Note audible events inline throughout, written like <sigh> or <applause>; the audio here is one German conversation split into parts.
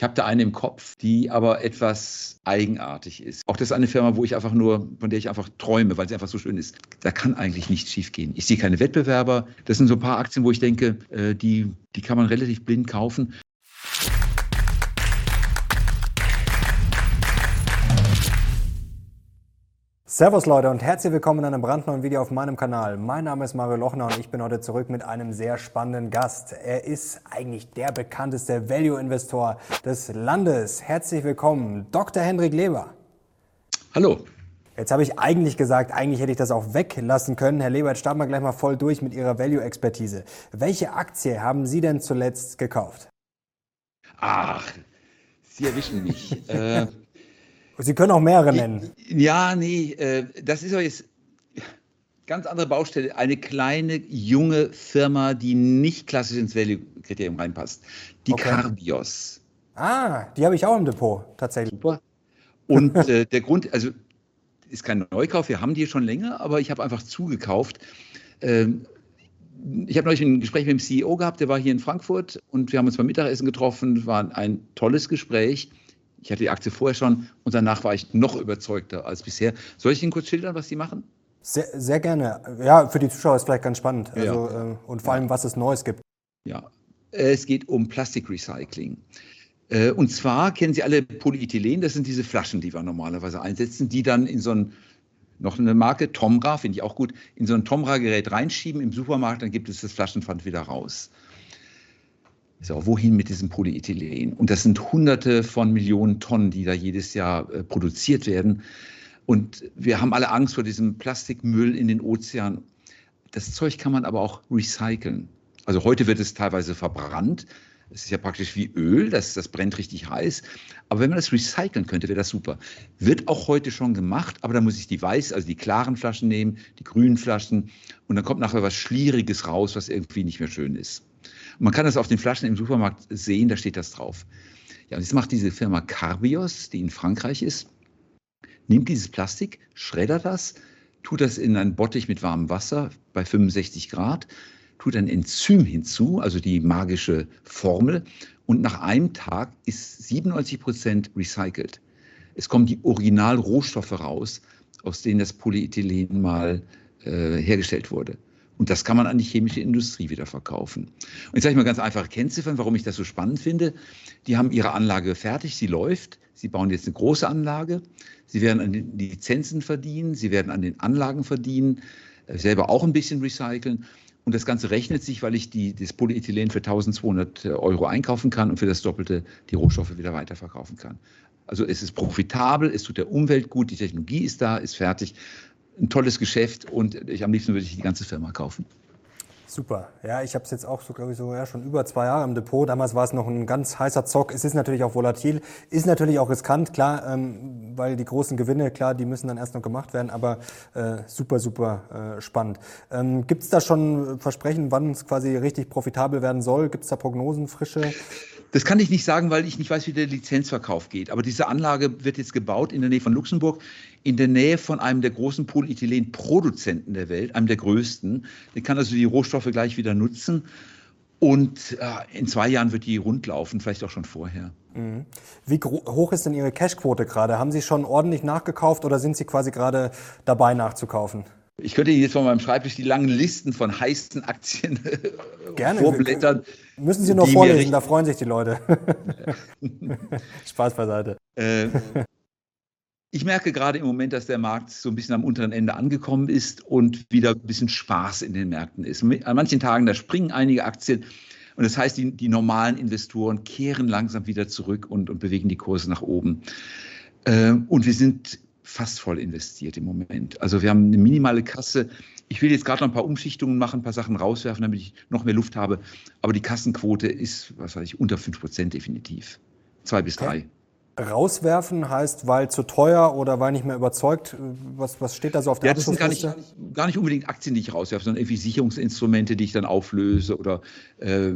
Ich habe da eine im Kopf, die aber etwas eigenartig ist. Auch das ist eine Firma, wo ich einfach nur, von der ich einfach träume, weil sie einfach so schön ist. Da kann eigentlich nichts schiefgehen. Ich sehe keine Wettbewerber. Das sind so ein paar Aktien, wo ich denke, äh, die, die kann man relativ blind kaufen. Servus Leute und herzlich willkommen in einem brandneuen Video auf meinem Kanal. Mein Name ist Mario Lochner und ich bin heute zurück mit einem sehr spannenden Gast. Er ist eigentlich der bekannteste Value-Investor des Landes. Herzlich willkommen, Dr. Hendrik Leber. Hallo. Jetzt habe ich eigentlich gesagt, eigentlich hätte ich das auch weglassen können. Herr Leber, jetzt starten wir gleich mal voll durch mit Ihrer Value-Expertise. Welche Aktie haben Sie denn zuletzt gekauft? Ach, Sie erwischen mich. äh, Sie können auch mehrere nennen. Ja, nee, äh, das ist doch jetzt ganz andere Baustelle. Eine kleine, junge Firma, die nicht klassisch ins Value-Kriterium reinpasst. Die okay. Carbios. Ah, die habe ich auch im Depot, tatsächlich. Super. Und äh, der Grund, also ist kein Neukauf, wir haben die schon länger, aber ich habe einfach zugekauft. Ähm, ich habe neulich ein Gespräch mit dem CEO gehabt, der war hier in Frankfurt und wir haben uns beim Mittagessen getroffen, war ein tolles Gespräch. Ich hatte die Aktie vorher schon und danach war ich noch überzeugter als bisher. Soll ich Ihnen kurz schildern, was Sie machen? Sehr, sehr gerne. Ja, für die Zuschauer ist vielleicht ganz spannend. Also, ja. äh, und vor allem, was es Neues gibt. Ja, es geht um Plastikrecycling. Äh, und zwar kennen Sie alle Polyethylen, das sind diese Flaschen, die wir normalerweise einsetzen, die dann in so ein, noch eine Marke, Tomra, finde ich auch gut, in so ein Tomra-Gerät reinschieben im Supermarkt, dann gibt es das Flaschenpfand wieder raus. So, wohin mit diesem Polyethylen? Und das sind Hunderte von Millionen Tonnen, die da jedes Jahr äh, produziert werden. Und wir haben alle Angst vor diesem Plastikmüll in den Ozeanen. Das Zeug kann man aber auch recyceln. Also heute wird es teilweise verbrannt. Es ist ja praktisch wie Öl, das, das brennt richtig heiß. Aber wenn man das recyceln könnte, wäre das super. Wird auch heute schon gemacht, aber da muss ich die weiß, also die klaren Flaschen nehmen, die grünen Flaschen und dann kommt nachher was Schlieriges raus, was irgendwie nicht mehr schön ist. Man kann das auf den Flaschen im Supermarkt sehen, da steht das drauf. Ja, und jetzt macht diese Firma Carbios, die in Frankreich ist, nimmt dieses Plastik, schreddert das, tut das in einen Bottich mit warmem Wasser bei 65 Grad, tut ein Enzym hinzu, also die magische Formel, und nach einem Tag ist 97 Prozent recycelt. Es kommen die Originalrohstoffe raus, aus denen das Polyethylen mal äh, hergestellt wurde. Und das kann man an die chemische Industrie wieder verkaufen. Und jetzt sage ich mal ganz einfache Kennziffern, warum ich das so spannend finde. Die haben ihre Anlage fertig, sie läuft. Sie bauen jetzt eine große Anlage. Sie werden an den Lizenzen verdienen, sie werden an den Anlagen verdienen, äh, selber auch ein bisschen recyceln. Und das Ganze rechnet sich, weil ich die, das Polyethylen für 1200 Euro einkaufen kann und für das Doppelte die Rohstoffe wieder weiterverkaufen kann. Also es ist profitabel, es tut der Umwelt gut, die Technologie ist da, ist fertig ein tolles Geschäft und ich am liebsten würde ich die ganze Firma kaufen. Super. Ja, ich habe es jetzt auch so, glaube ich, so ja, schon über zwei Jahre im Depot. Damals war es noch ein ganz heißer Zock. Es ist natürlich auch volatil, ist natürlich auch riskant, klar, ähm, weil die großen Gewinne, klar, die müssen dann erst noch gemacht werden, aber äh, super, super äh, spannend. Ähm, Gibt es da schon Versprechen, wann es quasi richtig profitabel werden soll? Gibt es da Prognosen, frische? Das kann ich nicht sagen, weil ich nicht weiß, wie der Lizenzverkauf geht. Aber diese Anlage wird jetzt gebaut in der Nähe von Luxemburg, in der Nähe von einem der großen Polyethylen-Produzenten der Welt, einem der größten. Der kann also die Rohstoffe gleich wieder nutzen. Und äh, in zwei Jahren wird die rundlaufen, vielleicht auch schon vorher. Mhm. Wie hoch ist denn Ihre Cashquote gerade? Haben Sie schon ordentlich nachgekauft oder sind Sie quasi gerade dabei nachzukaufen? Ich könnte jetzt von meinem Schreibtisch die langen Listen von heißen Aktien <laughs> Gerne. vorblättern. Müssen Sie nur vorlesen, da freuen sich die Leute. <laughs> Spaß beiseite. Äh, ich merke gerade im Moment, dass der Markt so ein bisschen am unteren Ende angekommen ist und wieder ein bisschen Spaß in den Märkten ist. An manchen Tagen, da springen einige Aktien. Und das heißt, die, die normalen Investoren kehren langsam wieder zurück und, und bewegen die Kurse nach oben. Äh, und wir sind fast voll investiert im Moment. Also wir haben eine minimale Kasse. Ich will jetzt gerade noch ein paar Umschichtungen machen, ein paar Sachen rauswerfen, damit ich noch mehr Luft habe. Aber die Kassenquote ist, was weiß ich, unter 5 Prozent definitiv. Zwei bis drei. Rauswerfen heißt, weil zu teuer oder weil nicht mehr überzeugt? Was, was steht da so auf der Ja, das sind gar nicht, gar nicht unbedingt Aktien, die ich rauswerfe, sondern irgendwie Sicherungsinstrumente, die ich dann auflöse oder äh,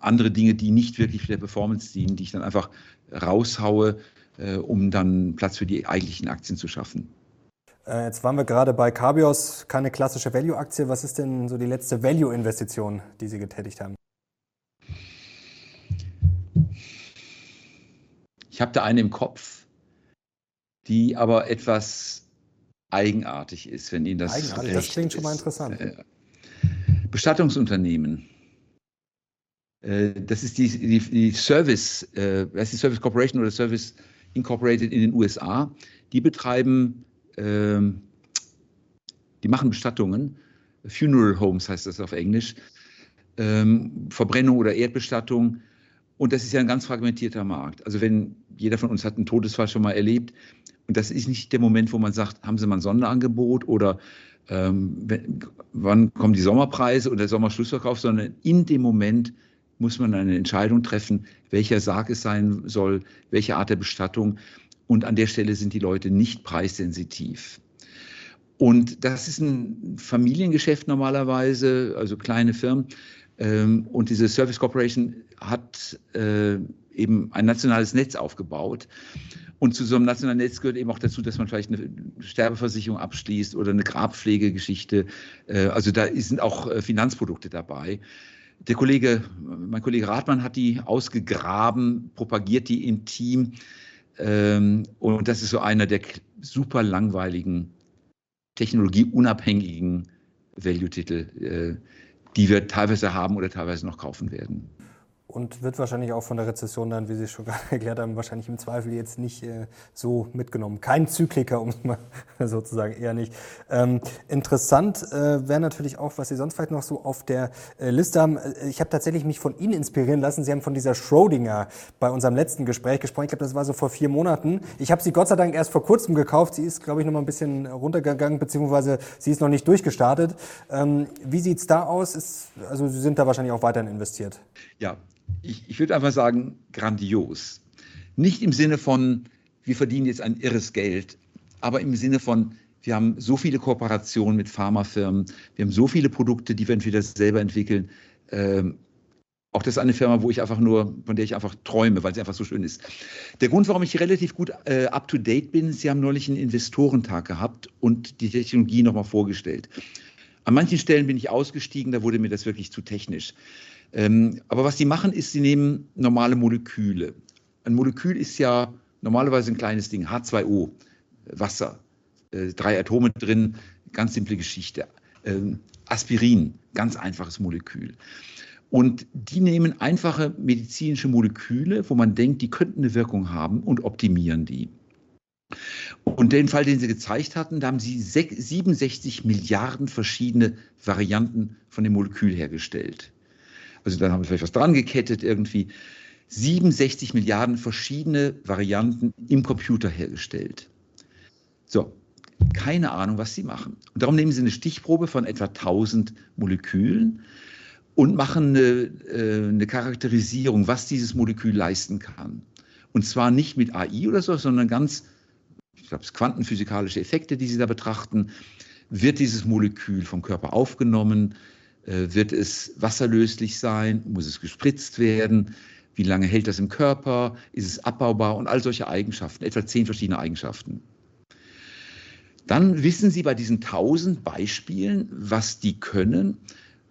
andere Dinge, die nicht wirklich für der Performance dienen, die ich dann einfach raushaue, äh, um dann Platz für die eigentlichen Aktien zu schaffen. Äh, jetzt waren wir gerade bei Carbios, keine klassische Value-Aktie. Was ist denn so die letzte Value-Investition, die Sie getätigt haben? Ich habe da eine im Kopf, die aber etwas eigenartig ist, wenn Ihnen das. Eigenartig, das klingt ist. schon mal interessant. Äh, Bestattungsunternehmen. Äh, das ist die, die, die Service, das ist die Service Corporation oder Service Incorporated in den USA. Die betreiben, ähm, die machen Bestattungen. Funeral Homes heißt das auf Englisch. Ähm, Verbrennung oder Erdbestattung. Und das ist ja ein ganz fragmentierter Markt. Also wenn jeder von uns hat einen Todesfall schon mal erlebt, und das ist nicht der Moment, wo man sagt, haben Sie mal ein Sonderangebot oder ähm, wenn, wann kommen die Sommerpreise oder der Sommerschlussverkauf, sondern in dem Moment muss man eine Entscheidung treffen, welcher Sarg es sein soll, welche Art der Bestattung. Und an der Stelle sind die Leute nicht preissensitiv. Und das ist ein Familiengeschäft normalerweise, also kleine Firmen. Ähm, und diese Service Corporation hat äh, eben ein nationales Netz aufgebaut. Und zu so einem nationalen Netz gehört eben auch dazu, dass man vielleicht eine Sterbeversicherung abschließt oder eine Grabpflegegeschichte. Äh, also da sind auch äh, Finanzprodukte dabei. Der Kollege, mein Kollege Rathmann hat die ausgegraben, propagiert die im Team. Ähm, und das ist so einer der super langweiligen, technologieunabhängigen Value-Titel, die wir teilweise haben oder teilweise noch kaufen werden und wird wahrscheinlich auch von der Rezession dann, wie Sie schon <laughs> gerade erklärt haben, wahrscheinlich im Zweifel jetzt nicht äh, so mitgenommen. Kein Zykliker, um es mal <laughs> sozusagen eher nicht. Ähm, interessant äh, wäre natürlich auch, was Sie sonst vielleicht noch so auf der äh, Liste haben. Äh, ich habe tatsächlich mich von Ihnen inspirieren lassen. Sie haben von dieser Schrödinger bei unserem letzten Gespräch gesprochen. Ich glaube, das war so vor vier Monaten. Ich habe sie Gott sei Dank erst vor kurzem gekauft. Sie ist, glaube ich, noch mal ein bisschen runtergegangen, beziehungsweise sie ist noch nicht durchgestartet. Ähm, wie sieht's da aus? Ist, also Sie sind da wahrscheinlich auch weiterhin investiert. Ja, ich, ich würde einfach sagen, grandios. Nicht im Sinne von, wir verdienen jetzt ein irres Geld, aber im Sinne von, wir haben so viele Kooperationen mit Pharmafirmen, wir haben so viele Produkte, die wir entweder selber entwickeln. Ähm, auch das ist eine Firma, wo ich einfach nur, von der ich einfach träume, weil sie einfach so schön ist. Der Grund, warum ich relativ gut äh, up to date bin, Sie haben neulich einen Investorentag gehabt und die Technologie nochmal vorgestellt. An manchen Stellen bin ich ausgestiegen, da wurde mir das wirklich zu technisch. Ähm, aber was sie machen, ist, sie nehmen normale Moleküle. Ein Molekül ist ja normalerweise ein kleines Ding, H2O, Wasser, äh, drei Atome drin, ganz simple Geschichte. Ähm, Aspirin, ganz einfaches Molekül. Und die nehmen einfache medizinische Moleküle, wo man denkt, die könnten eine Wirkung haben und optimieren die. Und den Fall, den Sie gezeigt hatten, da haben Sie 67 Milliarden verschiedene Varianten von dem Molekül hergestellt also dann haben wir vielleicht was dran gekettet irgendwie, 67 Milliarden verschiedene Varianten im Computer hergestellt. So, keine Ahnung, was sie machen. Und darum nehmen sie eine Stichprobe von etwa 1000 Molekülen und machen eine, äh, eine Charakterisierung, was dieses Molekül leisten kann. Und zwar nicht mit AI oder so, sondern ganz, ich glaube, es quantenphysikalische Effekte, die sie da betrachten. Wird dieses Molekül vom Körper aufgenommen? Äh, wird es wasserlöslich sein? Muss es gespritzt werden? Wie lange hält das im Körper? Ist es abbaubar? Und all solche Eigenschaften, etwa zehn verschiedene Eigenschaften. Dann wissen Sie bei diesen tausend Beispielen, was die können,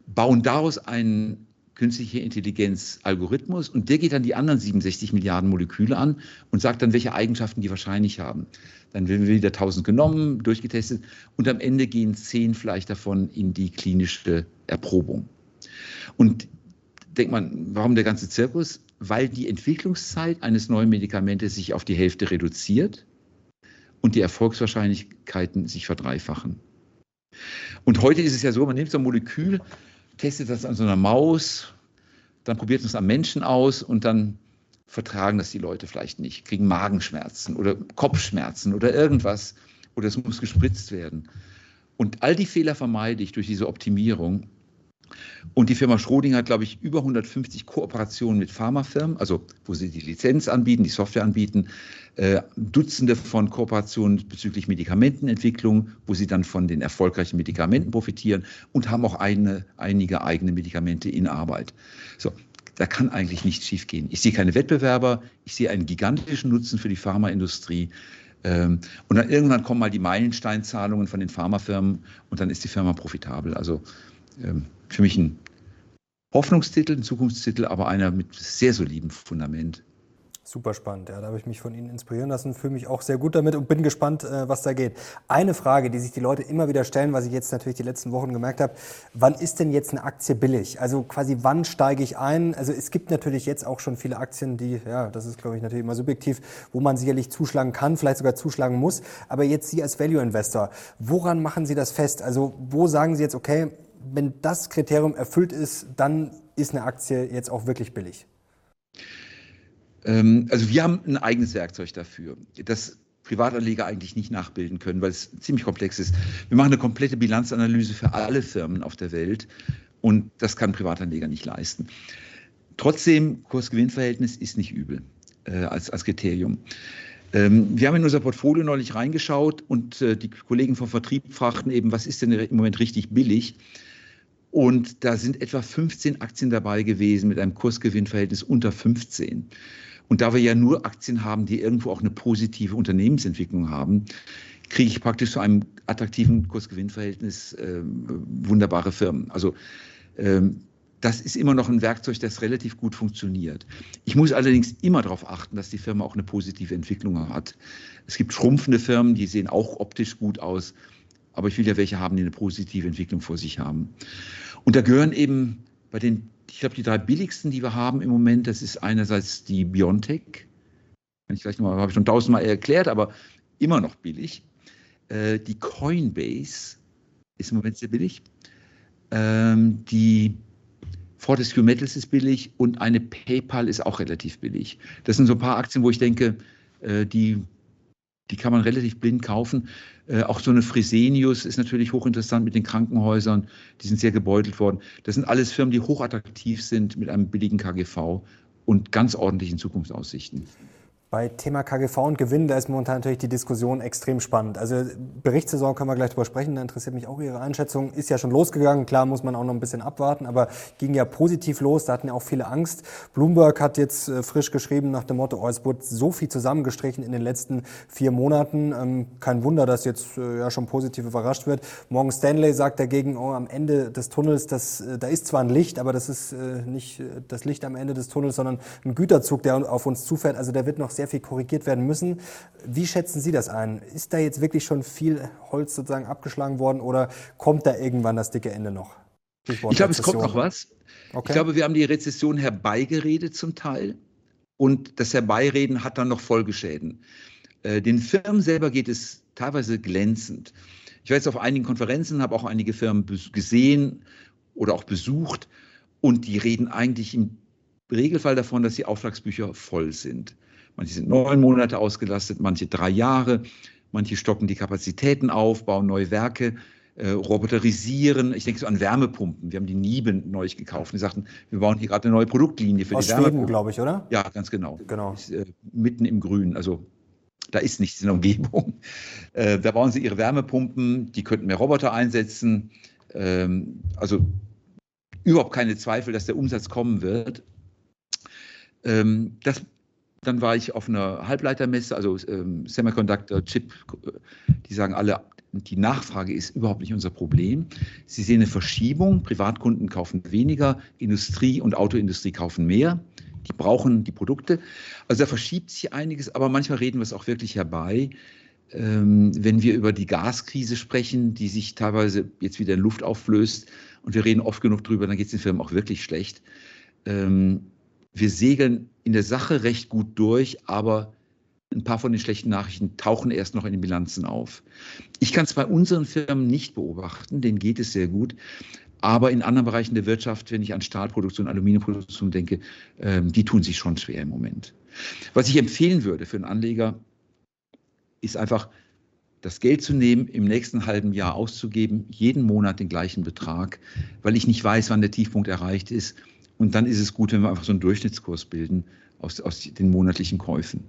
bauen daraus einen künstliche Intelligenz Algorithmus und der geht dann die anderen 67 Milliarden Moleküle an und sagt dann, welche Eigenschaften die wahrscheinlich haben. Dann werden wieder 1000 genommen, durchgetestet und am Ende gehen 10 vielleicht davon in die klinische Erprobung. Und denkt man, warum der ganze Zirkus? Weil die Entwicklungszeit eines neuen Medikamentes sich auf die Hälfte reduziert und die Erfolgswahrscheinlichkeiten sich verdreifachen. Und heute ist es ja so, man nimmt so ein Molekül, testet das an so einer Maus, dann probiert es am Menschen aus und dann vertragen das die Leute vielleicht nicht, kriegen Magenschmerzen oder Kopfschmerzen oder irgendwas oder es muss gespritzt werden. Und all die Fehler vermeide ich durch diese Optimierung und die Firma Schrödinger hat, glaube ich, über 150 Kooperationen mit Pharmafirmen, also wo sie die Lizenz anbieten, die Software anbieten, äh, Dutzende von Kooperationen bezüglich Medikamentenentwicklung, wo sie dann von den erfolgreichen Medikamenten profitieren und haben auch eine, einige eigene Medikamente in Arbeit. So, da kann eigentlich nichts schiefgehen. Ich sehe keine Wettbewerber, ich sehe einen gigantischen Nutzen für die Pharmaindustrie. Ähm, und dann irgendwann kommen mal die Meilensteinzahlungen von den Pharmafirmen und dann ist die Firma profitabel. Also ähm, für mich ein Hoffnungstitel, ein Zukunftstitel, aber einer mit sehr solidem Fundament. Super spannend, ja, da habe ich mich von Ihnen inspirieren lassen, fühle mich auch sehr gut damit und bin gespannt, äh, was da geht. Eine Frage, die sich die Leute immer wieder stellen, was ich jetzt natürlich die letzten Wochen gemerkt habe, wann ist denn jetzt eine Aktie billig? Also quasi wann steige ich ein? Also es gibt natürlich jetzt auch schon viele Aktien, die, ja, das ist glaube ich natürlich immer subjektiv, wo man sicherlich zuschlagen kann, vielleicht sogar zuschlagen muss. Aber jetzt Sie als Value Investor, woran machen Sie das fest? Also wo sagen Sie jetzt, okay, wenn das Kriterium erfüllt ist, dann ist eine Aktie jetzt auch wirklich billig? Ähm, also wir haben ein eigenes Werkzeug dafür, das Privatanleger eigentlich nicht nachbilden können, weil es ziemlich komplex ist. Wir machen eine komplette Bilanzanalyse für alle Firmen auf der Welt und das kann Privatanleger nicht leisten. Trotzdem, Kurs-Gewinn-Verhältnis ist nicht übel äh, als, als Kriterium. Ähm, wir haben in unser Portfolio neulich reingeschaut und äh, die Kollegen vom Vertrieb fragten eben, was ist denn im Moment richtig billig? Und da sind etwa 15 Aktien dabei gewesen mit einem Kursgewinnverhältnis unter 15. Und da wir ja nur Aktien haben, die irgendwo auch eine positive Unternehmensentwicklung haben, kriege ich praktisch zu einem attraktiven Kursgewinnverhältnis äh, wunderbare Firmen. Also ähm, das ist immer noch ein Werkzeug, das relativ gut funktioniert. Ich muss allerdings immer darauf achten, dass die Firma auch eine positive Entwicklung hat. Es gibt schrumpfende Firmen, die sehen auch optisch gut aus, aber ich will ja welche haben, die eine positive Entwicklung vor sich haben. Und da gehören eben bei den ich glaube, die drei billigsten, die wir haben im Moment, das ist einerseits die Biontech. Kann ich gleich nochmal, habe ich schon tausendmal erklärt, aber immer noch billig. Äh, die Coinbase ist im Moment sehr billig. Ähm, die Fortescue Metals ist billig und eine PayPal ist auch relativ billig. Das sind so ein paar Aktien, wo ich denke, äh, die die kann man relativ blind kaufen. Äh, auch so eine Fresenius ist natürlich hochinteressant mit den Krankenhäusern. Die sind sehr gebeutelt worden. Das sind alles Firmen, die hochattraktiv sind mit einem billigen KGV und ganz ordentlichen Zukunftsaussichten. Bei Thema KGV und Gewinn, da ist momentan natürlich die Diskussion extrem spannend. Also Berichtssaison können wir gleich drüber sprechen, da interessiert mich auch Ihre Einschätzung. Ist ja schon losgegangen, klar muss man auch noch ein bisschen abwarten, aber ging ja positiv los, da hatten ja auch viele Angst. Bloomberg hat jetzt äh, frisch geschrieben nach dem Motto, oh, es wurde so viel zusammengestrichen in den letzten vier Monaten. Ähm, kein Wunder, dass jetzt äh, ja schon positiv überrascht wird. Morgan Stanley sagt dagegen, oh, am Ende des Tunnels, das, äh, da ist zwar ein Licht, aber das ist nicht das Licht am Ende des Tunnels, sondern ein Güterzug, der auf uns zufährt. Also der wird noch sehr sehr viel korrigiert werden müssen. Wie schätzen Sie das ein? Ist da jetzt wirklich schon viel Holz sozusagen abgeschlagen worden oder kommt da irgendwann das dicke Ende noch? Ich glaube, es kommt noch was. Okay. Ich glaube, wir haben die Rezession herbeigeredet zum Teil und das Herbeireden hat dann noch Folgeschäden. Äh, den Firmen selber geht es teilweise glänzend. Ich war jetzt auf einigen Konferenzen, habe auch einige Firmen gesehen oder auch besucht und die reden eigentlich im Regelfall davon, dass die Auftragsbücher voll sind. Manche sind neun Monate ausgelastet, manche drei Jahre. Manche stocken die Kapazitäten auf, bauen neue Werke, äh, roboterisieren. Ich denke so an Wärmepumpen. Wir haben die Nieben neu gekauft. Die sagten, wir bauen hier gerade eine neue Produktlinie für Aus die Wärmepumpen. glaube ich, oder? Ja, ganz genau. genau. Ist, äh, mitten im Grün. Also da ist nichts in der Umgebung. <laughs> Äh, da bauen sie ihre Wärmepumpen. Die könnten mehr Roboter einsetzen. Ähm, also überhaupt keine Zweifel, dass der Umsatz kommen wird. Ähm, das dann war ich auf einer Halbleitermesse, also ähm, Semiconductor, Chip. Die sagen alle, die Nachfrage ist überhaupt nicht unser Problem. Sie sehen eine Verschiebung. Privatkunden kaufen weniger, Industrie und Autoindustrie kaufen mehr. Die brauchen die Produkte. Also da verschiebt sich einiges, aber manchmal reden wir es auch wirklich herbei. Ähm, wenn wir über die Gaskrise sprechen, die sich teilweise jetzt wieder in Luft auflöst und wir reden oft genug drüber, dann geht es den Firmen auch wirklich schlecht. Ähm, wir segeln in der Sache recht gut durch, aber ein paar von den schlechten Nachrichten tauchen erst noch in den Bilanzen auf. Ich kann es bei unseren Firmen nicht beobachten, denen geht es sehr gut. Aber in anderen Bereichen der Wirtschaft, wenn ich an Stahlproduktion, Aluminiumproduktion denke, ähm, die tun sich schon schwer im Moment. Was ich empfehlen würde für einen Anleger, ist einfach das Geld zu nehmen, im nächsten halben Jahr auszugeben, jeden Monat den gleichen Betrag, weil ich nicht weiß, wann der Tiefpunkt erreicht ist und dann ist es gut, wenn wir einfach so einen Durchschnittskurs bilden aus, aus den monatlichen Käufen.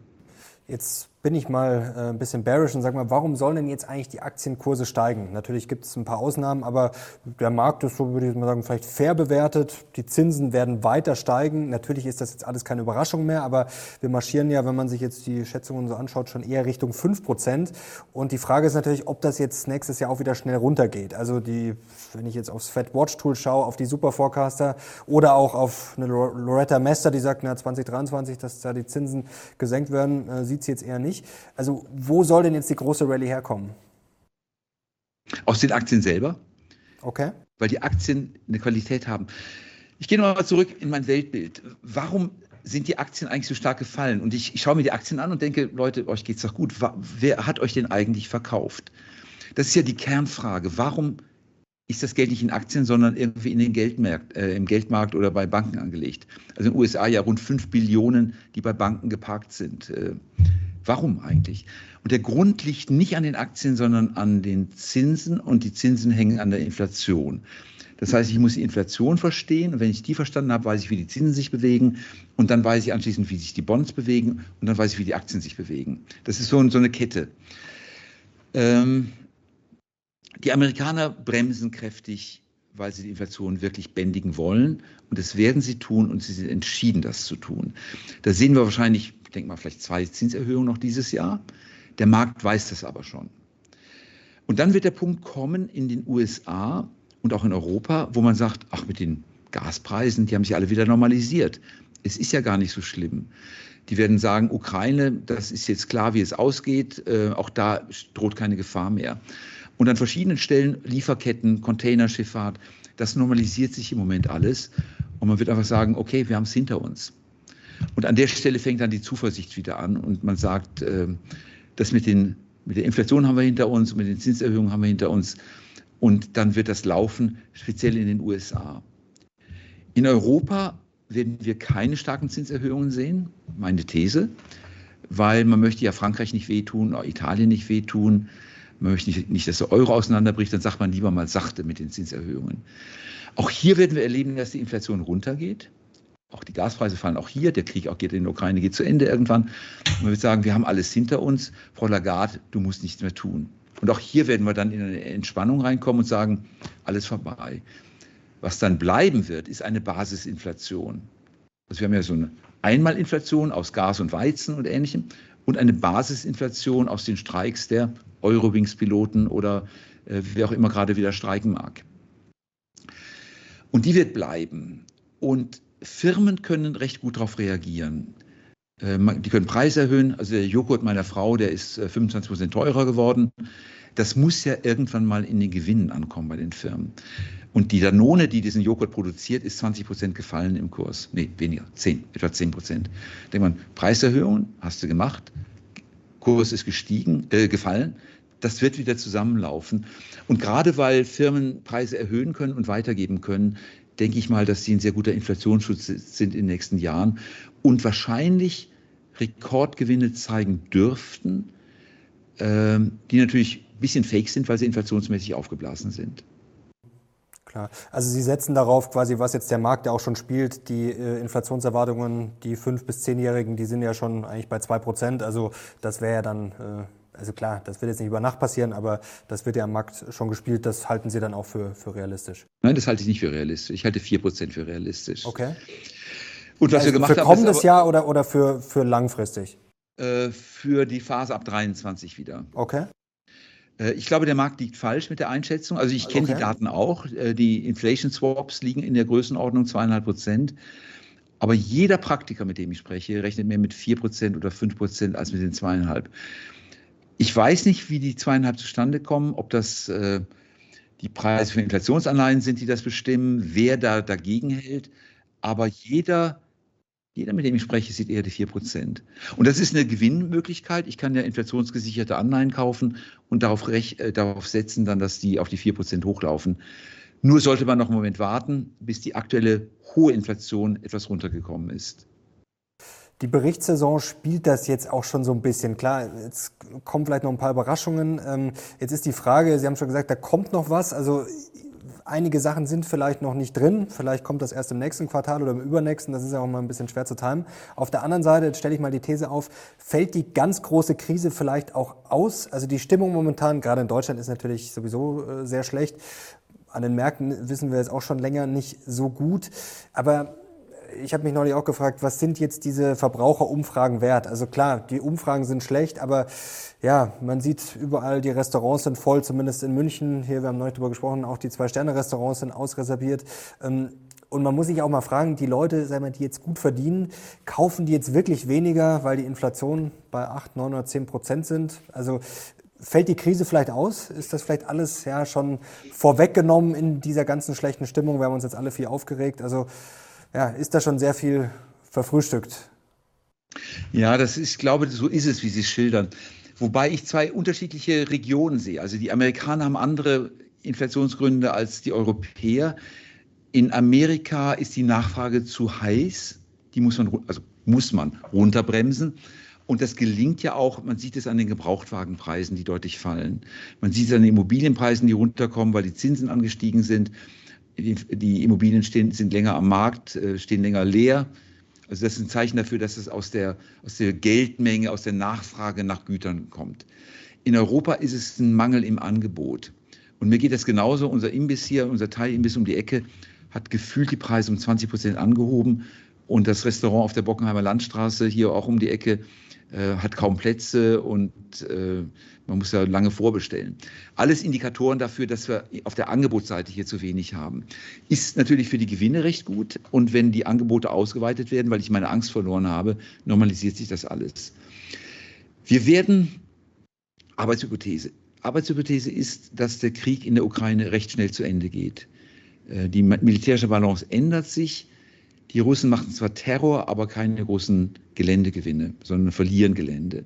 Jetzt bin ich mal äh, ein bisschen bearish und sage mal, warum sollen denn jetzt eigentlich die Aktienkurse steigen? Natürlich gibt es ein paar Ausnahmen, aber der Markt ist, so würde ich mal sagen, vielleicht fair bewertet. Die Zinsen werden weiter steigen. Natürlich ist das jetzt alles keine Überraschung mehr, aber wir marschieren ja, wenn man sich jetzt die Schätzungen so anschaut, schon eher Richtung 5 Prozent. Und die Frage ist natürlich, ob das jetzt nächstes Jahr auch wieder schnell runtergeht. Also die, wenn ich jetzt aufs Fed Watch Tool schaue, auf die Super Forecaster oder auch auf eine Loretta Mester, die sagt, na 2023, dass da die Zinsen gesenkt werden, äh, sieht sie jetzt eher nicht. Also wo soll denn jetzt die große Rallye herkommen? Aus den Aktien selber. Okay. Weil die Aktien eine Qualität haben. Ich gehe nochmal zurück in mein Weltbild. Warum sind die Aktien eigentlich so stark gefallen? Und ich, ich schaue mir die Aktien an und denke, Leute, euch geht es doch gut. Wer hat euch denn eigentlich verkauft? Das ist ja die Kernfrage. Warum ist das Geld nicht in Aktien, sondern irgendwie in den Geldmarkt, äh, im Geldmarkt oder bei Banken angelegt? Also in den USA ja rund 5 Billionen, die bei Banken geparkt sind. Äh, warum eigentlich? Und der Grund liegt nicht an den Aktien, sondern an den Zinsen und die Zinsen hängen an der Inflation. Das heißt, ich muss die Inflation verstehen und wenn ich die verstanden habe, weiß ich, wie die Zinsen sich bewegen und dann weiß ich anschließend, wie sich die Bonds bewegen und dann weiß ich, wie die Aktien sich bewegen. Das ist so, so eine Kette. Ähm, die Amerikaner bremsen kräftig, weil sie die Inflation wirklich bändigen wollen und das werden sie tun und sie sind entschieden, das zu tun. Da sehen wir wahrscheinlich, ich denke mal, vielleicht zwei Zinserhöhungen noch dieses Jahr. Der Markt weiß das aber schon. Und dann wird der Punkt kommen in den USA, und auch in Europa, wo man sagt, ach mit den Gaspreisen, die haben sich alle wieder normalisiert. Es ist ja gar nicht so schlimm. Die werden sagen, Ukraine, das ist jetzt klar, wie es ausgeht, äh, auch da droht keine Gefahr mehr. Und an verschiedenen Stellen Lieferketten, Containerschifffahrt, das normalisiert sich im Moment alles. Und man wird einfach sagen, okay, wir haben es hinter uns. Und an der Stelle fängt dann die Zuversicht wieder an und man sagt, äh, das mit, den, mit der Inflation haben wir hinter uns, mit den Zinserhöhungen haben wir hinter uns. Und dann wird das laufen, speziell in den USA. In Europa werden wir keine starken Zinserhöhungen sehen, meine These, weil man möchte ja Frankreich nicht wehtun, Italien nicht wehtun, man möchte nicht, nicht, dass der Euro auseinanderbricht, dann sagt man lieber mal sachte mit den Zinserhöhungen. Auch hier werden wir erleben, dass die Inflation runtergeht. Auch die Gaspreise fallen auch hier. Der Krieg auch geht in der Ukraine geht zu Ende irgendwann. Man wird sagen, wir haben alles hinter uns. Frau Lagarde, du musst nichts mehr tun. Und auch hier werden wir dann in eine Entspannung reinkommen und sagen, alles vorbei. Was dann bleiben wird, ist eine Basisinflation. Also wir haben ja so eine Einmalinflation aus Gas und Weizen und Ähnlichem und eine Basisinflation aus den Streiks der Eurowings-Piloten oder äh, wer auch immer gerade wieder streiken mag. Und die wird bleiben. Und Firmen können recht gut darauf reagieren. Äh, die können Preise erhöhen. Also der Joghurt meiner Frau, der ist 25 äh, Prozent teurer geworden. Das muss ja irgendwann mal in den Gewinnen ankommen bei den Firmen. Und die Danone, die diesen Joghurt produziert, ist 20 Prozent gefallen im Kurs. Nee, weniger, 10, etwa 10 Prozent. Denkt man, Preiserhöhungen hast du gemacht, Kurs ist gestiegen, äh, gefallen. Das wird wieder zusammenlaufen. Und gerade weil Firmen Preise erhöhen können und weitergeben können, denke ich mal, dass sie ein sehr guter Inflationsschutz sind in den nächsten Jahren und wahrscheinlich Rekordgewinne zeigen dürften, ähm, die natürlich ein bisschen fake sind, weil sie inflationsmäßig aufgeblasen sind. Klar. Also Sie setzen darauf quasi, was jetzt der Markt ja auch schon spielt, die äh, Inflationserwartungen, die fünf bis zehnjährigen, die sind ja schon eigentlich bei zwei Prozent. Also das wäre ja dann äh, also klar, das wird jetzt nicht über Nacht passieren, aber das wird ja am Markt schon gespielt. Das halten Sie dann auch für, für realistisch? Nein, das halte ich nicht für realistisch. Ich halte 4% für realistisch. Okay. Und was also wir gemacht für haben. Für kommendes Jahr oder, oder für, für langfristig? Äh, für die Phase ab 23 wieder. Okay. Äh, ich glaube, der Markt liegt falsch mit der Einschätzung. Also ich kenne okay. die Daten auch. Äh, die Inflation Swaps liegen in der Größenordnung zweieinhalb Prozent. Aber jeder Praktiker, mit dem ich spreche, rechnet mehr mit 4% oder 5% als mit den zweieinhalb. Ich weiß nicht, wie die zweieinhalb zustande kommen, ob das äh, die Preise für Inflationsanleihen sind, die das bestimmen, wer da dagegen hält. Aber jeder, jeder, mit dem ich spreche, sieht eher die 4 Prozent. Und das ist eine Gewinnmöglichkeit. Ich kann ja inflationsgesicherte Anleihen kaufen und darauf, äh, darauf setzen, dann, dass die auf die 4 Prozent hochlaufen. Nur sollte man noch einen Moment warten, bis die aktuelle hohe Inflation etwas runtergekommen ist. Die Berichtssaison spielt das jetzt auch schon so ein bisschen. Klar, jetzt kommen vielleicht noch ein paar Überraschungen. Ähm, jetzt ist die Frage, Sie haben schon gesagt, da kommt noch was. Also einige Sachen sind vielleicht noch nicht drin. Vielleicht kommt das erst im nächsten Quartal oder im übernächsten. Das ist ja auch mal ein bisschen schwer zu timen. Auf der anderen Seite stelle ich mal die These auf, fällt die ganz große Krise vielleicht auch aus? Also die Stimmung momentan, gerade in Deutschland, ist natürlich sowieso äh, sehr schlecht. An den Märkten wissen wir jetzt auch schon länger nicht so gut. Aber ich habe mich neulich auch gefragt, was sind jetzt diese Verbraucherumfragen wert? Also klar, die Umfragen sind schlecht, aber ja, man sieht überall, die Restaurants sind voll, zumindest in München. Hier, wir haben neulich darüber gesprochen, auch die Zwei-Sterne-Restaurants sind ausreserviert. Ähm, und man muss sich auch mal fragen, die Leute, sagen wir, die jetzt gut verdienen, kaufen die jetzt wirklich weniger, weil die Inflation bei 8, 9 oder 10 Prozent sind? Also Fällt die Krise vielleicht aus? Ist das vielleicht alles ja schon vorweggenommen in dieser ganzen schlechten Stimmung? Wir haben uns jetzt alle viel aufgeregt. Also ja, ist da schon sehr viel verfrühstückt. Ja, das ist, ich glaube, so ist es, wie Sie es schildern. Wobei ich zwei unterschiedliche Regionen sehe. Also die Amerikaner haben andere Inflationsgründe als die Europäer. In Amerika ist die Nachfrage zu heiß. Die muss man, also muss man runterbremsen. Und das gelingt ja auch, man sieht es an den Gebrauchtwagenpreisen, die deutlich fallen. Man sieht es an den Immobilienpreisen, die runterkommen, weil die Zinsen angestiegen sind die, Immobilien stehen, sind länger am Markt, äh, stehen länger leer. Also das ist ein Zeichen dafür, dass es aus der, aus der Geldmenge, aus der Nachfrage nach Gütern kommt. In Europa ist es ein Mangel im Angebot. Und mir geht das genauso. Unser Imbiss hier, unser Teilimbiss um die Ecke, hat gefühlt die Preise um 20 Prozent angehoben. Und das Restaurant auf der Bockenheimer Landstraße, hier auch um die Ecke, äh, hat kaum Plätze und äh, man muss ja lange vorbestellen. Alles Indikatoren dafür, dass wir auf der Angebotsseite hier zu wenig haben. Ist natürlich für die Gewinne recht gut. Und wenn die Angebote ausgeweitet werden, weil ich meine Angst verloren habe, normalisiert sich das alles. Wir werden, Arbeitshypothese. Arbeitshypothese ist, dass der Krieg in der Ukraine recht schnell zu Ende geht. Äh, die militärische Balance ändert sich. Die Russen machen zwar Terror, aber keine großen Geländegewinne, sondern verlieren Gelände.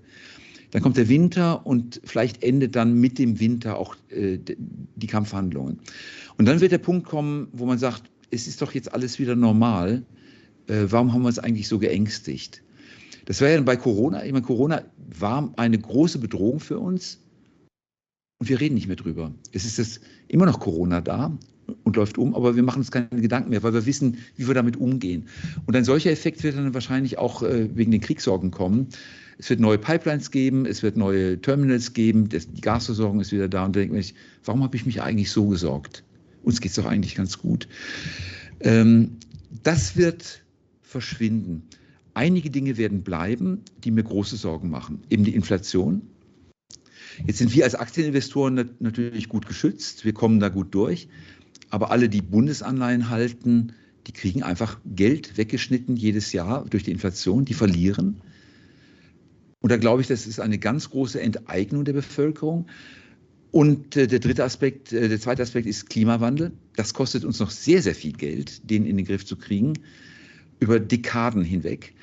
Dann kommt der Winter und vielleicht endet dann mit dem Winter auch äh, die Kampfhandlungen. Und dann wird der Punkt kommen, wo man sagt, es ist doch jetzt alles wieder normal. Äh, warum haben wir uns eigentlich so geängstigt? Das war ja bei Corona. Ich meine, Corona war eine große Bedrohung für uns. Und wir reden nicht mehr drüber. Es ist das, immer noch Corona da und läuft um, aber wir machen uns keine Gedanken mehr, weil wir wissen, wie wir damit umgehen. Und ein solcher Effekt wird dann wahrscheinlich auch äh, wegen den Kriegssorgen kommen. Es wird neue Pipelines geben, es wird neue Terminals geben, die Gasversorgung ist wieder da und da denke ich, warum habe ich mich eigentlich so gesorgt? Uns geht es doch eigentlich ganz gut. Ähm, das wird verschwinden. Einige Dinge werden bleiben, die mir große Sorgen machen. Eben die Inflation. Jetzt sind wir als Aktieninvestoren natürlich gut geschützt. Wir kommen da gut durch. Aber alle, die Bundesanleihen halten, die kriegen einfach Geld weggeschnitten jedes Jahr durch die Inflation. Die verlieren. Und da glaube ich, das ist eine ganz große Enteignung der Bevölkerung. Und äh, der dritte Aspekt, äh, der zweite Aspekt ist Klimawandel. Das kostet uns noch sehr, sehr viel Geld, den in den Griff zu kriegen, über Dekaden hinweg.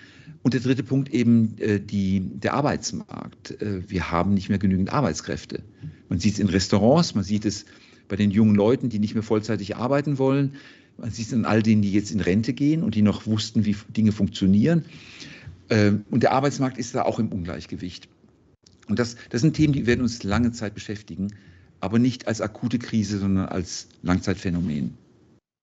Und der dritte Punkt eben äh, die, der Arbeitsmarkt. Äh, wir haben nicht mehr genügend Arbeitskräfte. Man sieht es in Restaurants, man sieht es bei den jungen Leuten, die nicht mehr vollzeitig arbeiten wollen. Man sieht es an all denen, die jetzt in Rente gehen und die noch wussten, wie Dinge funktionieren. Ähm, und der Arbeitsmarkt ist da auch im Ungleichgewicht. Und das, das sind Themen, die werden uns lange Zeit beschäftigen, aber nicht als akute Krise, sondern als Langzeitphänomen.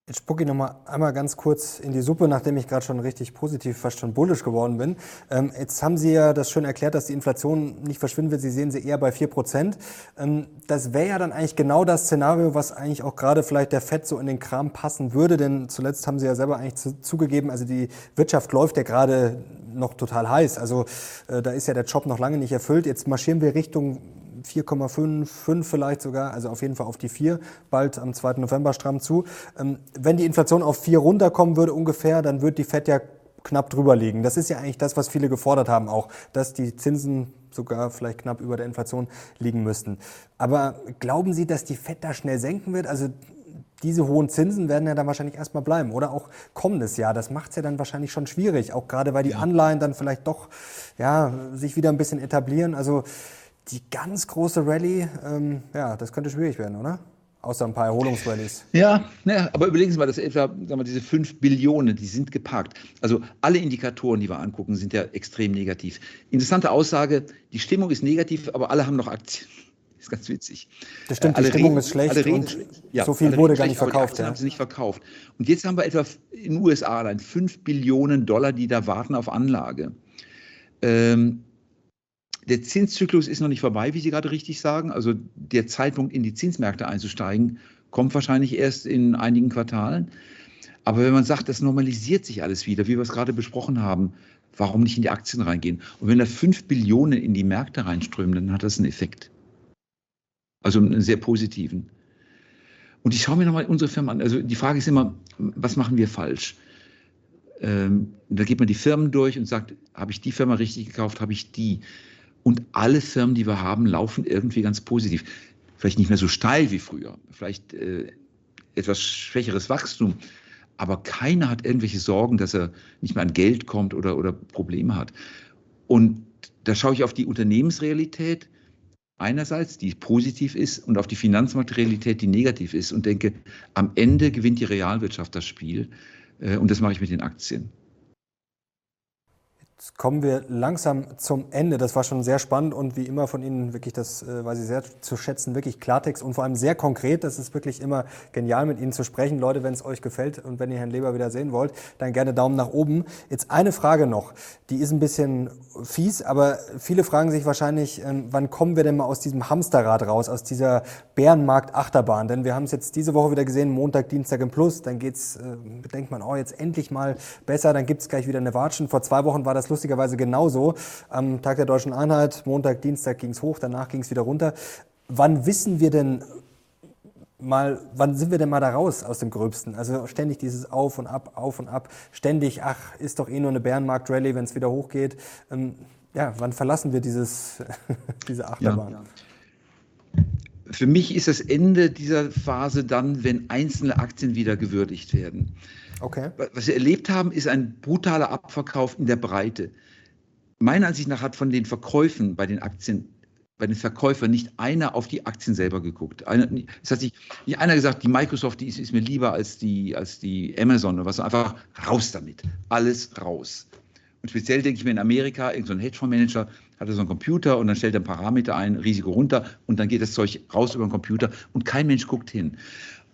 Jetzt spucke ich noch mal einmal ganz kurz in die Suppe, nachdem ich gerade schon richtig positiv, fast schon bullisch geworden bin. Ähm, jetzt haben Sie ja das schön erklärt, dass die Inflation nicht verschwinden wird. Sie sehen sie eher bei vier Prozent. Ähm, das wäre ja dann eigentlich genau das Szenario, was eigentlich auch gerade vielleicht der FED so in den Kram passen würde. Denn zuletzt haben Sie ja selber eigentlich zu, zugegeben, also die Wirtschaft läuft ja gerade noch total heiß. Also äh, da ist ja der Job noch lange nicht erfüllt. Jetzt marschieren wir Richtung 4,5, 5 vielleicht sogar, also auf jeden Fall auf die 4, bald am 2. November stramm zu. Ähm, wenn die Inflation auf 4 runterkommen würde ungefähr, dann wird die FED ja knapp drüber liegen. Das ist ja eigentlich das, was viele gefordert haben auch, dass die Zinsen sogar vielleicht knapp über der Inflation liegen müssten. Aber glauben Sie, dass die FED da schnell senken wird? Also diese hohen Zinsen werden ja dann wahrscheinlich erstmal bleiben oder auch kommendes Jahr. Das macht es ja dann wahrscheinlich schon schwierig, auch gerade weil die. Anleihen dann vielleicht doch ja, sich wieder ein bisschen etablieren. Also die ganz große Rallye, ähm, ja, das könnte schwierig werden, oder? Außer ein paar Erholungsrallies. Ja, ja, aber überlegen Sie mal, dass etwa sagen wir, diese 5 Billionen, die sind geparkt. Also alle Indikatoren, die wir angucken, sind ja extrem negativ. Interessante Aussage, die Stimmung ist negativ, aber alle haben noch Aktien. <laughs> ist ganz witzig. Das stimmt, die Stimmung reden, ist schlecht reden, und ja, so viel wurde gar nicht verkauft. Ja. haben sie nicht verkauft. Und jetzt haben wir etwa in den USA allein 5 Billionen Dollar, die da warten auf Anlage. Ähm, der Zinszyklus ist noch nicht vorbei, wie Sie gerade richtig sagen. Also der Zeitpunkt, in die Zinsmärkte einzusteigen, kommt wahrscheinlich erst in einigen Quartalen. Aber wenn man sagt, das normalisiert sich alles wieder, wie wir es gerade besprochen haben, warum nicht in die Aktien reingehen? Und wenn da 5 Billionen in die Märkte reinströmen, dann hat das einen Effekt. Also einen sehr positiven. Und ich schaue mir nochmal unsere Firma an. Also die Frage ist immer, was machen wir falsch? Ähm, da geht man die Firmen durch und sagt, habe ich die Firma richtig gekauft, habe ich die? Und alle Firmen, die wir haben, laufen irgendwie ganz positiv. Vielleicht nicht mehr so steil wie früher, vielleicht äh, etwas schwächeres Wachstum, aber keiner hat irgendwelche Sorgen, dass er nicht mehr an Geld kommt oder, oder Probleme hat. Und da schaue ich auf die Unternehmensrealität einerseits, die positiv ist, und auf die Finanzmarktrealität, die negativ ist, und denke, am Ende gewinnt die Realwirtschaft das Spiel. Äh, und das mache ich mit den Aktien. Jetzt kommen wir langsam zum Ende. Das war schon sehr spannend und wie immer von Ihnen wirklich, das äh, weiß ich sehr zu schätzen, wirklich Klartext und vor allem sehr konkret. Das ist wirklich immer genial, mit Ihnen zu sprechen. Leute, wenn es euch gefällt und wenn ihr Herrn Leber wieder sehen wollt, dann gerne Daumen nach oben. Jetzt eine Frage noch, die ist ein bisschen fies, aber viele fragen sich wahrscheinlich, äh, wann kommen wir denn mal aus diesem Hamsterrad raus, aus dieser Bärenmarkt-Achterbahn? Denn wir haben es jetzt diese Woche wieder gesehen, Montag, Dienstag im Plus, dann geht's, äh, denkt man, oh, jetzt endlich mal besser, dann gibt's gleich wieder eine Watschen. Vor zwei Wochen war das lustigerweise genauso. Am Tag der Deutschen Einheit, Montag, Dienstag ging es hoch, danach ging es wieder runter. Wann wissen wir denn mal, wann sind wir denn mal da raus aus dem Gröbsten? Also ständig dieses Auf und Ab, Auf und Ab, ständig, ach, ist doch eh nur eine Bärenmarkt-Rallye, wenn es wieder hochgeht. Ähm, ja, wann verlassen wir dieses, <laughs> diese Achterbahn? Ja. Für mich ist das Ende dieser Phase dann, wenn einzelne Aktien wieder gewürdigt werden. Okay. Was wir erlebt haben, ist ein brutaler Abverkauf in der Breite. Meiner Ansicht nach hat von den Verkäufen bei den Aktien, bei den Verkäufern nicht einer auf die Aktien selber geguckt. Einer, es hat sich nicht einer gesagt, die Microsoft die ist, ist, mir lieber als die, als die Amazon oder was. Einfach raus damit. Alles raus. Und speziell denke ich mir in Amerika, irgendein so Hedgefondsmanager hat so einen Computer und dann stellt er ein Parameter ein, Risiko runter und dann geht das Zeug raus über den Computer und kein Mensch guckt hin.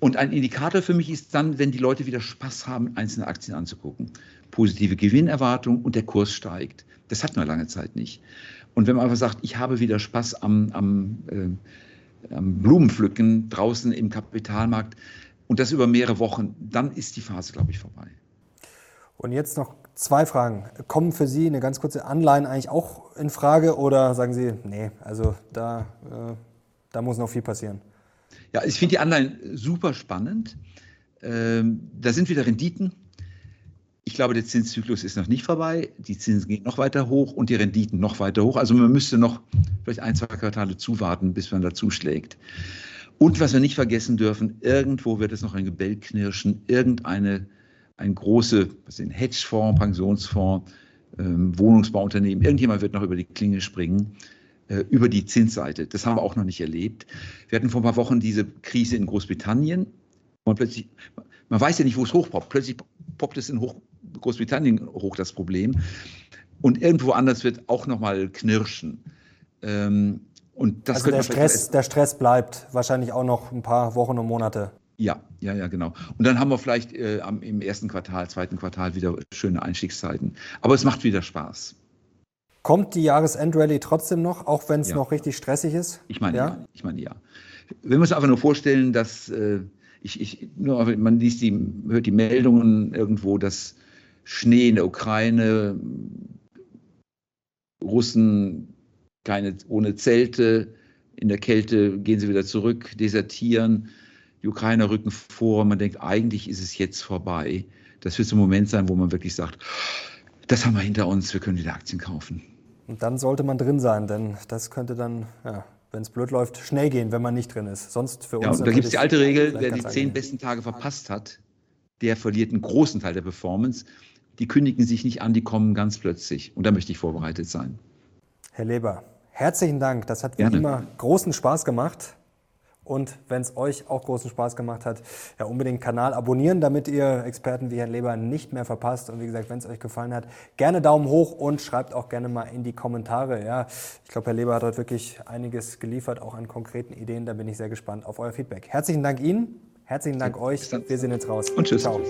Und ein Indikator für mich ist dann, wenn die Leute wieder Spaß haben, einzelne Aktien anzugucken. Positive Gewinnerwartung und der Kurs steigt. Das hat man lange Zeit nicht. Und wenn man einfach sagt, ich habe wieder Spaß am, am, äh, am Blumenpflücken draußen im Kapitalmarkt und das über mehrere Wochen, dann ist die Phase, glaube ich, vorbei. Und jetzt noch zwei Fragen. Kommen für Sie eine ganz kurze Anleihen eigentlich auch in Frage oder sagen Sie, nee, also da, äh, da muss noch viel passieren? Ja, ich finde die Anleihen super spannend. Ähm, da sind wieder Renditen. Ich glaube, der Zinszyklus ist noch nicht vorbei. Die Zinsen gehen noch weiter hoch und die Renditen noch weiter hoch. Also man müsste noch vielleicht ein, zwei Quartale zuwarten, bis man dazu schlägt. Und was wir nicht vergessen dürfen, irgendwo wird es noch ein Gebell knirschen, irgendeine ein große, was sind Hedgefonds, Pensionsfonds, ähm, Wohnungsbauunternehmen, irgendjemand wird noch über die Klinge springen über die Zinsseite. Das haben wir auch noch nicht erlebt. Wir hatten vor ein paar Wochen diese Krise in Großbritannien. Und plötzlich, man weiß ja nicht, wo es hochpoppt. Plötzlich poppt es in hoch, Großbritannien hoch, das Problem. Und irgendwo anders wird auch nochmal knirschen. Ähm, und das also der Stress, der Stress bleibt wahrscheinlich auch noch ein paar Wochen und Monate. Ja, ja, ja, genau. Und dann haben wir vielleicht äh, im ersten Quartal, zweiten Quartal wieder schöne Einstiegszeiten. Aber es macht wieder Spaß. Kommt die Jahresendrallye trotzdem noch, auch wenn es ja. noch richtig stressig ist? Ich meine ja. ja. Ich meine ja. Wir müssen einfach nur vorstellen, dass äh, ich, ich, nur, man liest die, hört die Meldungen irgendwo, dass Schnee in der Ukraine, Russen keine, ohne Zelte, in der Kälte gehen sie wieder zurück, desertieren, die Ukrainer rücken vor. Man denkt, eigentlich ist es jetzt vorbei. Das wird so ein Moment sein, wo man wirklich sagt, das haben wir hinter uns, wir können wieder Aktien kaufen. Und dann sollte man drin sein, denn das könnte dann, ja, wenn es blöd läuft, schnell gehen, wenn man nicht drin ist. Sonst für uns. Ja, da gibt es die alte Regel, wer die zehn besten Tage verpasst hat, der verliert einen großen Teil der Performance. Die kündigen sich nicht an, die kommen ganz plötzlich. Und da möchte ich vorbereitet sein. Herr Leber, herzlichen Dank. Das hat wie Gerne. immer großen Spaß gemacht. Und wenn es euch auch großen Spaß gemacht hat, ja unbedingt Kanal abonnieren, damit ihr Experten wie Herrn Leber nicht mehr verpasst. Und wie gesagt, wenn es euch gefallen hat, gerne Daumen hoch und schreibt auch gerne mal in die Kommentare. Ja, ich glaube, Herr Leber hat heute wirklich einiges geliefert, auch an konkreten Ideen. Da bin ich sehr gespannt auf euer Feedback. Herzlichen Dank Ihnen, herzlichen Dank euch. Wir sehen jetzt raus. Und tschüss. Ciao.